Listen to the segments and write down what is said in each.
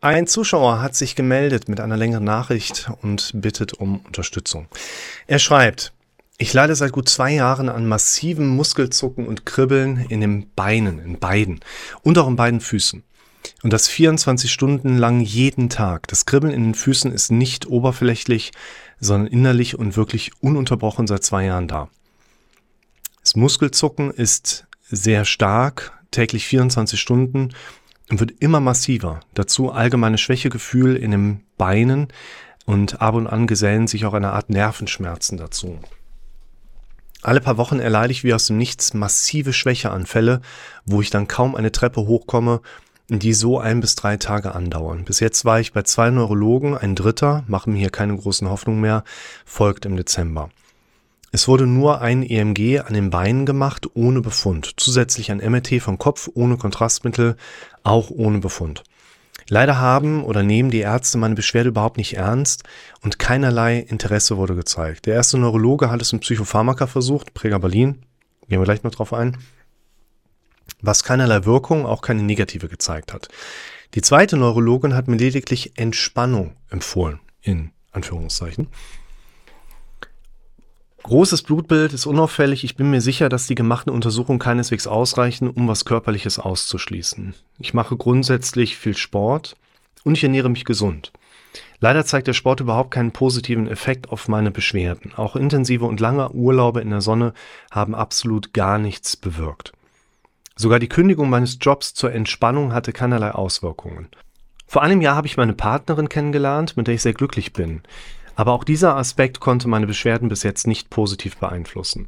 Ein Zuschauer hat sich gemeldet mit einer längeren Nachricht und bittet um Unterstützung. Er schreibt, ich leide seit gut zwei Jahren an massivem Muskelzucken und Kribbeln in den Beinen, in beiden und auch in beiden Füßen. Und das 24 Stunden lang jeden Tag. Das Kribbeln in den Füßen ist nicht oberflächlich, sondern innerlich und wirklich ununterbrochen seit zwei Jahren da. Das Muskelzucken ist sehr stark, täglich 24 Stunden und wird immer massiver. Dazu allgemeine Schwächegefühl in den Beinen und ab und an gesellen sich auch eine Art Nervenschmerzen dazu. Alle paar Wochen erleide ich wie aus dem Nichts massive Schwächeanfälle, wo ich dann kaum eine Treppe hochkomme, die so ein bis drei Tage andauern. Bis jetzt war ich bei zwei Neurologen, ein dritter, machen mir hier keine großen Hoffnungen mehr, folgt im Dezember. Es wurde nur ein EMG an den Beinen gemacht, ohne Befund. Zusätzlich ein MRT vom Kopf ohne Kontrastmittel, auch ohne Befund. Leider haben oder nehmen die Ärzte meine Beschwerde überhaupt nicht ernst und keinerlei Interesse wurde gezeigt. Der erste Neurologe hat es mit Psychopharmaka versucht, Pregabalin, gehen wir gleich noch drauf ein, was keinerlei Wirkung, auch keine negative gezeigt hat. Die zweite Neurologin hat mir lediglich Entspannung empfohlen, in Anführungszeichen. Großes Blutbild ist unauffällig. Ich bin mir sicher, dass die gemachten Untersuchungen keineswegs ausreichen, um was Körperliches auszuschließen. Ich mache grundsätzlich viel Sport und ich ernähre mich gesund. Leider zeigt der Sport überhaupt keinen positiven Effekt auf meine Beschwerden. Auch intensive und lange Urlaube in der Sonne haben absolut gar nichts bewirkt. Sogar die Kündigung meines Jobs zur Entspannung hatte keinerlei Auswirkungen. Vor einem Jahr habe ich meine Partnerin kennengelernt, mit der ich sehr glücklich bin. Aber auch dieser Aspekt konnte meine Beschwerden bis jetzt nicht positiv beeinflussen.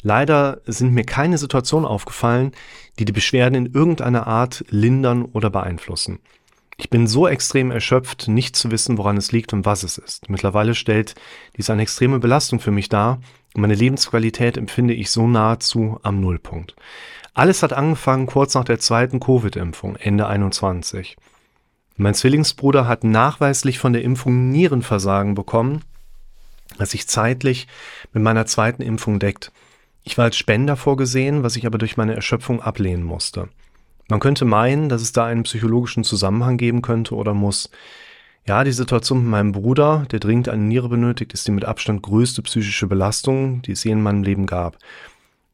Leider sind mir keine Situationen aufgefallen, die die Beschwerden in irgendeiner Art lindern oder beeinflussen. Ich bin so extrem erschöpft, nicht zu wissen, woran es liegt und was es ist. Mittlerweile stellt dies eine extreme Belastung für mich dar. Meine Lebensqualität empfinde ich so nahezu am Nullpunkt. Alles hat angefangen kurz nach der zweiten Covid-Impfung, Ende 21. Mein Zwillingsbruder hat nachweislich von der Impfung Nierenversagen bekommen, was sich zeitlich mit meiner zweiten Impfung deckt. Ich war als Spender vorgesehen, was ich aber durch meine Erschöpfung ablehnen musste. Man könnte meinen, dass es da einen psychologischen Zusammenhang geben könnte oder muss. Ja, die Situation mit meinem Bruder, der dringend eine Niere benötigt, ist die mit Abstand größte psychische Belastung, die es je in meinem Leben gab.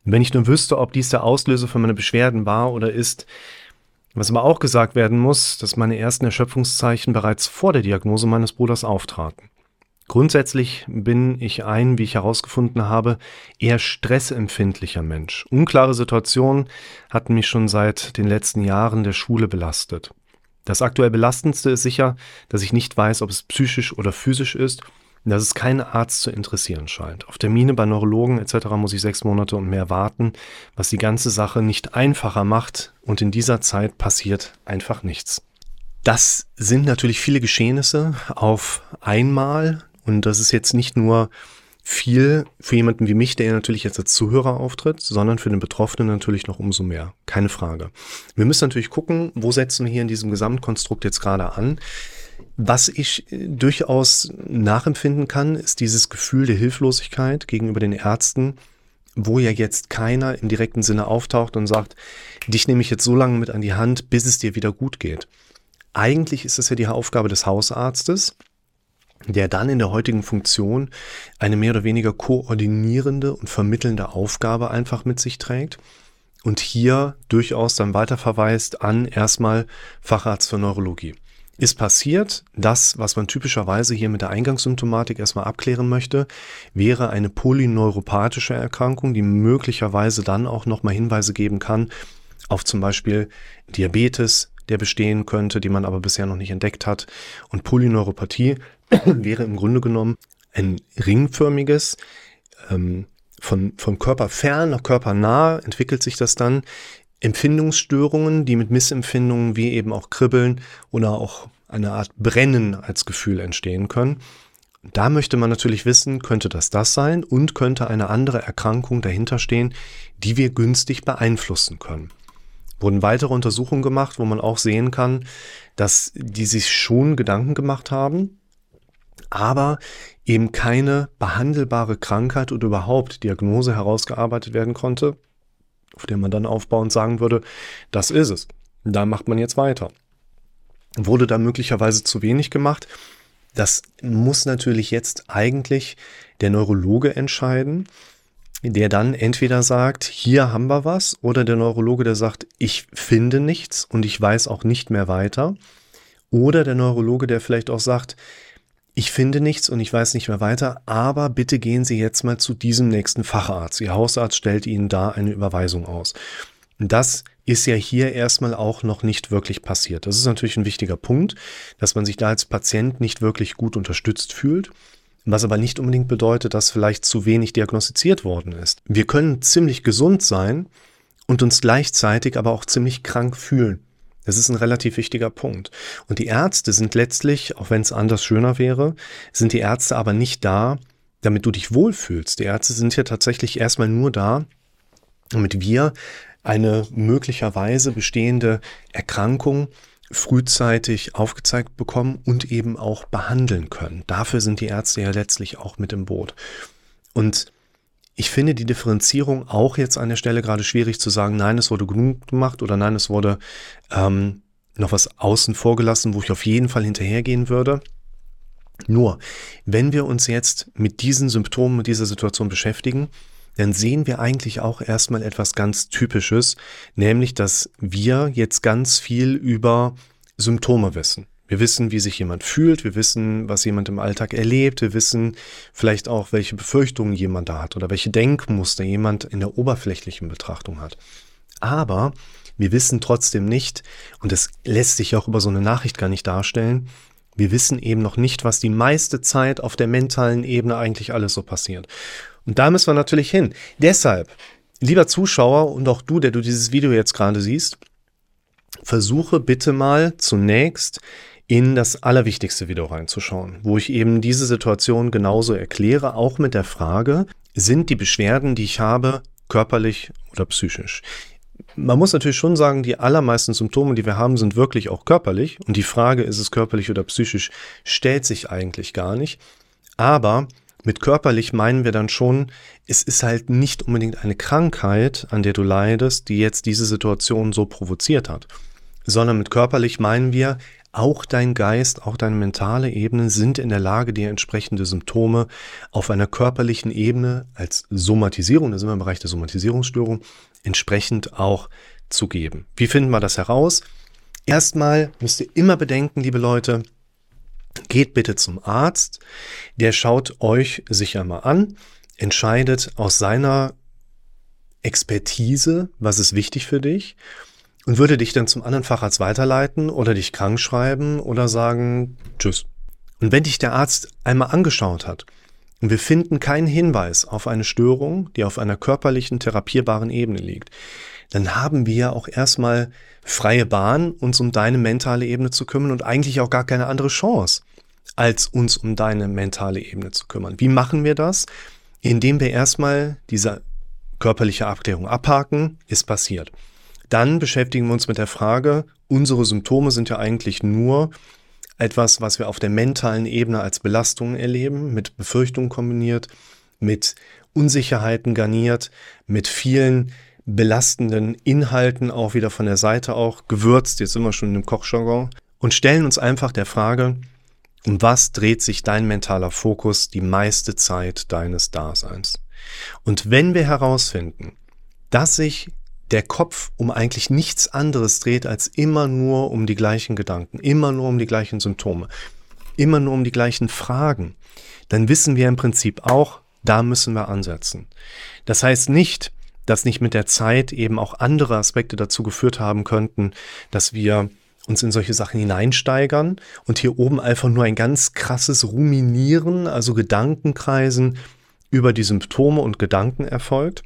wenn ich nur wüsste, ob dies der Auslöser für meine Beschwerden war oder ist, was aber auch gesagt werden muss, dass meine ersten Erschöpfungszeichen bereits vor der Diagnose meines Bruders auftraten. Grundsätzlich bin ich ein, wie ich herausgefunden habe, eher stressempfindlicher Mensch. Unklare Situationen hatten mich schon seit den letzten Jahren der Schule belastet. Das aktuell belastendste ist sicher, dass ich nicht weiß, ob es psychisch oder physisch ist dass es keinen Arzt zu interessieren scheint. Auf Termine bei Neurologen etc. muss ich sechs Monate und mehr warten, was die ganze Sache nicht einfacher macht und in dieser Zeit passiert einfach nichts. Das sind natürlich viele Geschehnisse auf einmal und das ist jetzt nicht nur viel für jemanden wie mich, der natürlich jetzt als Zuhörer auftritt, sondern für den Betroffenen natürlich noch umso mehr. Keine Frage. Wir müssen natürlich gucken, wo setzen wir hier in diesem Gesamtkonstrukt jetzt gerade an. Was ich äh, durchaus nachempfinden kann, ist dieses Gefühl der Hilflosigkeit gegenüber den Ärzten, wo ja jetzt keiner im direkten Sinne auftaucht und sagt, dich nehme ich jetzt so lange mit an die Hand, bis es dir wieder gut geht. Eigentlich ist es ja die Aufgabe des Hausarztes, der dann in der heutigen Funktion eine mehr oder weniger koordinierende und vermittelnde Aufgabe einfach mit sich trägt und hier durchaus dann weiterverweist an erstmal Facharzt für Neurologie ist passiert. Das, was man typischerweise hier mit der Eingangssymptomatik erstmal abklären möchte, wäre eine polyneuropathische Erkrankung, die möglicherweise dann auch nochmal Hinweise geben kann auf zum Beispiel Diabetes, der bestehen könnte, die man aber bisher noch nicht entdeckt hat. Und Polyneuropathie wäre im Grunde genommen ein ringförmiges, ähm, von, von Körper fern nach Körper nah entwickelt sich das dann Empfindungsstörungen, die mit Missempfindungen wie eben auch Kribbeln oder auch eine Art Brennen als Gefühl entstehen können. Da möchte man natürlich wissen, könnte das das sein und könnte eine andere Erkrankung dahinter stehen, die wir günstig beeinflussen können. Wurden weitere Untersuchungen gemacht, wo man auch sehen kann, dass die sich schon Gedanken gemacht haben, aber eben keine behandelbare Krankheit oder überhaupt Diagnose herausgearbeitet werden konnte, auf der man dann aufbauend sagen würde, das ist es. Da macht man jetzt weiter. Wurde da möglicherweise zu wenig gemacht? Das muss natürlich jetzt eigentlich der Neurologe entscheiden, der dann entweder sagt, hier haben wir was, oder der Neurologe, der sagt, ich finde nichts und ich weiß auch nicht mehr weiter. Oder der Neurologe, der vielleicht auch sagt, ich finde nichts und ich weiß nicht mehr weiter, aber bitte gehen Sie jetzt mal zu diesem nächsten Facharzt. Ihr Hausarzt stellt Ihnen da eine Überweisung aus. Das ist ja hier erstmal auch noch nicht wirklich passiert. Das ist natürlich ein wichtiger Punkt, dass man sich da als Patient nicht wirklich gut unterstützt fühlt, was aber nicht unbedingt bedeutet, dass vielleicht zu wenig diagnostiziert worden ist. Wir können ziemlich gesund sein und uns gleichzeitig aber auch ziemlich krank fühlen. Das ist ein relativ wichtiger Punkt. Und die Ärzte sind letztlich, auch wenn es anders schöner wäre, sind die Ärzte aber nicht da, damit du dich wohlfühlst. Die Ärzte sind hier tatsächlich erstmal nur da, damit wir eine möglicherweise bestehende Erkrankung frühzeitig aufgezeigt bekommen und eben auch behandeln können. Dafür sind die Ärzte ja letztlich auch mit im Boot. Und ich finde die Differenzierung auch jetzt an der Stelle gerade schwierig zu sagen, nein, es wurde genug gemacht oder nein, es wurde ähm, noch was außen vor gelassen, wo ich auf jeden Fall hinterhergehen würde. Nur, wenn wir uns jetzt mit diesen Symptomen, mit dieser Situation beschäftigen, dann sehen wir eigentlich auch erstmal etwas ganz Typisches, nämlich dass wir jetzt ganz viel über Symptome wissen. Wir wissen, wie sich jemand fühlt, wir wissen, was jemand im Alltag erlebt, wir wissen vielleicht auch, welche Befürchtungen jemand da hat oder welche Denkmuster jemand in der oberflächlichen Betrachtung hat. Aber wir wissen trotzdem nicht, und das lässt sich auch über so eine Nachricht gar nicht darstellen, wir wissen eben noch nicht, was die meiste Zeit auf der mentalen Ebene eigentlich alles so passiert. Und da müssen wir natürlich hin. Deshalb, lieber Zuschauer und auch du, der du dieses Video jetzt gerade siehst, versuche bitte mal zunächst in das allerwichtigste Video reinzuschauen, wo ich eben diese Situation genauso erkläre, auch mit der Frage, sind die Beschwerden, die ich habe, körperlich oder psychisch? Man muss natürlich schon sagen, die allermeisten Symptome, die wir haben, sind wirklich auch körperlich. Und die Frage, ist es körperlich oder psychisch, stellt sich eigentlich gar nicht. Aber mit körperlich meinen wir dann schon, es ist halt nicht unbedingt eine Krankheit, an der du leidest, die jetzt diese Situation so provoziert hat. Sondern mit körperlich meinen wir, auch dein Geist, auch deine mentale Ebene sind in der Lage, dir entsprechende Symptome auf einer körperlichen Ebene als Somatisierung, da sind wir im Bereich der Somatisierungsstörung, entsprechend auch zu geben. Wie finden wir das heraus? Erstmal müsst ihr immer bedenken, liebe Leute, geht bitte zum Arzt, der schaut euch sicher mal an, entscheidet aus seiner Expertise, was ist wichtig für dich und würde dich dann zum anderen Facharzt weiterleiten oder dich krank schreiben oder sagen Tschüss. Und wenn dich der Arzt einmal angeschaut hat und wir finden keinen Hinweis auf eine Störung, die auf einer körperlichen, therapierbaren Ebene liegt, dann haben wir auch erstmal freie Bahn, uns um deine mentale Ebene zu kümmern und eigentlich auch gar keine andere Chance, als uns um deine mentale Ebene zu kümmern. Wie machen wir das? Indem wir erstmal diese körperliche Abklärung abhaken, ist passiert. Dann beschäftigen wir uns mit der Frage, unsere Symptome sind ja eigentlich nur etwas, was wir auf der mentalen Ebene als Belastungen erleben, mit Befürchtungen kombiniert, mit Unsicherheiten garniert, mit vielen belastenden Inhalten auch wieder von der Seite auch gewürzt, jetzt sind wir schon im Kochjargon, und stellen uns einfach der Frage, um was dreht sich dein mentaler Fokus die meiste Zeit deines Daseins? Und wenn wir herausfinden, dass sich der Kopf um eigentlich nichts anderes dreht als immer nur um die gleichen Gedanken, immer nur um die gleichen Symptome, immer nur um die gleichen Fragen, dann wissen wir im Prinzip auch, da müssen wir ansetzen. Das heißt nicht, dass nicht mit der Zeit eben auch andere Aspekte dazu geführt haben könnten, dass wir uns in solche Sachen hineinsteigern und hier oben einfach nur ein ganz krasses Ruminieren, also Gedankenkreisen über die Symptome und Gedanken erfolgt,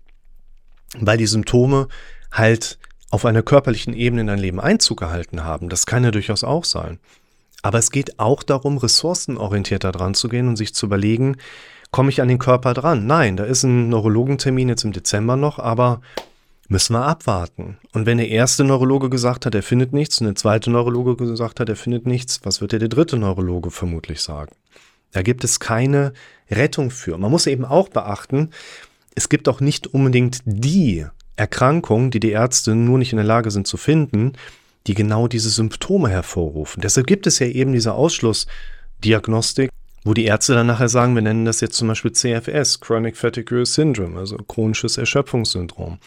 weil die Symptome halt auf einer körperlichen Ebene in dein Leben Einzug gehalten haben. Das kann ja durchaus auch sein. Aber es geht auch darum, ressourcenorientierter dran zu gehen und sich zu überlegen, komme ich an den Körper dran? Nein, da ist ein Neurologentermin jetzt im Dezember noch, aber müssen wir abwarten. Und wenn der erste Neurologe gesagt hat, er findet nichts, und der zweite Neurologe gesagt hat, er findet nichts, was wird der dritte Neurologe vermutlich sagen? Da gibt es keine Rettung für. Man muss eben auch beachten, es gibt auch nicht unbedingt die Erkrankung, die die Ärzte nur nicht in der Lage sind zu finden, die genau diese Symptome hervorrufen. Deshalb gibt es ja eben diese Ausschlussdiagnostik, wo die Ärzte dann nachher sagen, wir nennen das jetzt zum Beispiel CFS, Chronic Fatigue Syndrome, also chronisches Erschöpfungssyndrom.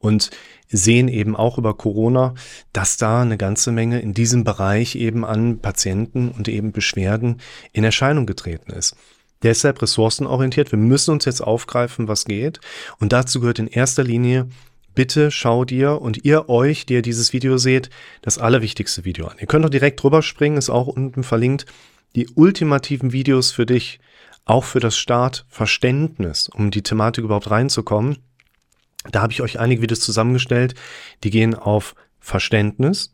Und sehen eben auch über Corona, dass da eine ganze Menge in diesem Bereich eben an Patienten und eben Beschwerden in Erscheinung getreten ist. Deshalb ressourcenorientiert. Wir müssen uns jetzt aufgreifen, was geht. Und dazu gehört in erster Linie bitte schau dir und ihr euch, die ihr dieses Video seht, das allerwichtigste Video an. Ihr könnt auch direkt drüber springen, ist auch unten verlinkt. Die ultimativen Videos für dich, auch für das Startverständnis, um die Thematik überhaupt reinzukommen. Da habe ich euch einige Videos zusammengestellt, die gehen auf Verständnis,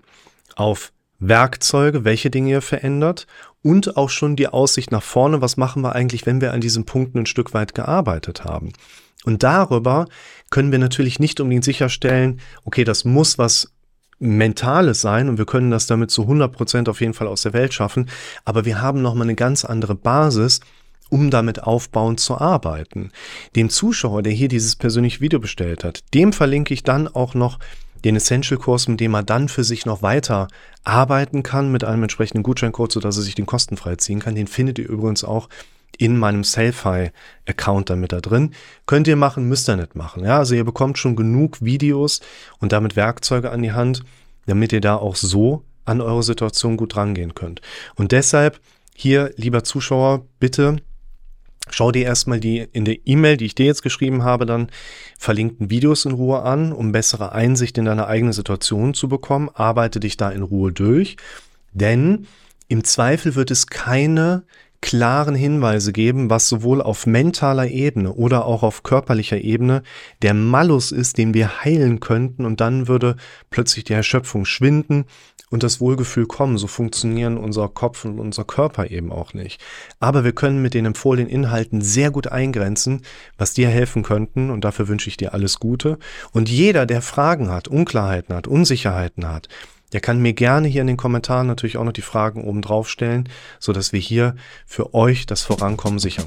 auf Werkzeuge, welche Dinge ihr verändert und auch schon die Aussicht nach vorne, was machen wir eigentlich, wenn wir an diesen Punkten ein Stück weit gearbeitet haben. Und darüber können wir natürlich nicht unbedingt sicherstellen, okay, das muss was Mentales sein und wir können das damit zu 100 Prozent auf jeden Fall aus der Welt schaffen, aber wir haben nochmal eine ganz andere Basis, um damit aufbauend zu arbeiten. Dem Zuschauer, der hier dieses persönliche Video bestellt hat, dem verlinke ich dann auch noch den Essential-Kurs, mit dem er dann für sich noch weiter arbeiten kann mit einem entsprechenden Gutscheincode, sodass er sich den kostenfrei ziehen kann. Den findet ihr übrigens auch in meinem Selfie-Account damit da drin. Könnt ihr machen, müsst ihr nicht machen. Ja, also ihr bekommt schon genug Videos und damit Werkzeuge an die Hand, damit ihr da auch so an eure Situation gut rangehen könnt. Und deshalb hier, lieber Zuschauer, bitte Schau dir erstmal die in der E-Mail, die ich dir jetzt geschrieben habe, dann verlinkten Videos in Ruhe an, um bessere Einsicht in deine eigene Situation zu bekommen. Arbeite dich da in Ruhe durch, denn im Zweifel wird es keine klaren Hinweise geben, was sowohl auf mentaler Ebene oder auch auf körperlicher Ebene der Malus ist, den wir heilen könnten und dann würde plötzlich die Erschöpfung schwinden und das Wohlgefühl kommen. So funktionieren unser Kopf und unser Körper eben auch nicht. Aber wir können mit den empfohlenen Inhalten sehr gut eingrenzen, was dir helfen könnten und dafür wünsche ich dir alles Gute. Und jeder, der Fragen hat, Unklarheiten hat, Unsicherheiten hat, der kann mir gerne hier in den Kommentaren natürlich auch noch die Fragen oben drauf stellen, sodass wir hier für euch das Vorankommen sichern.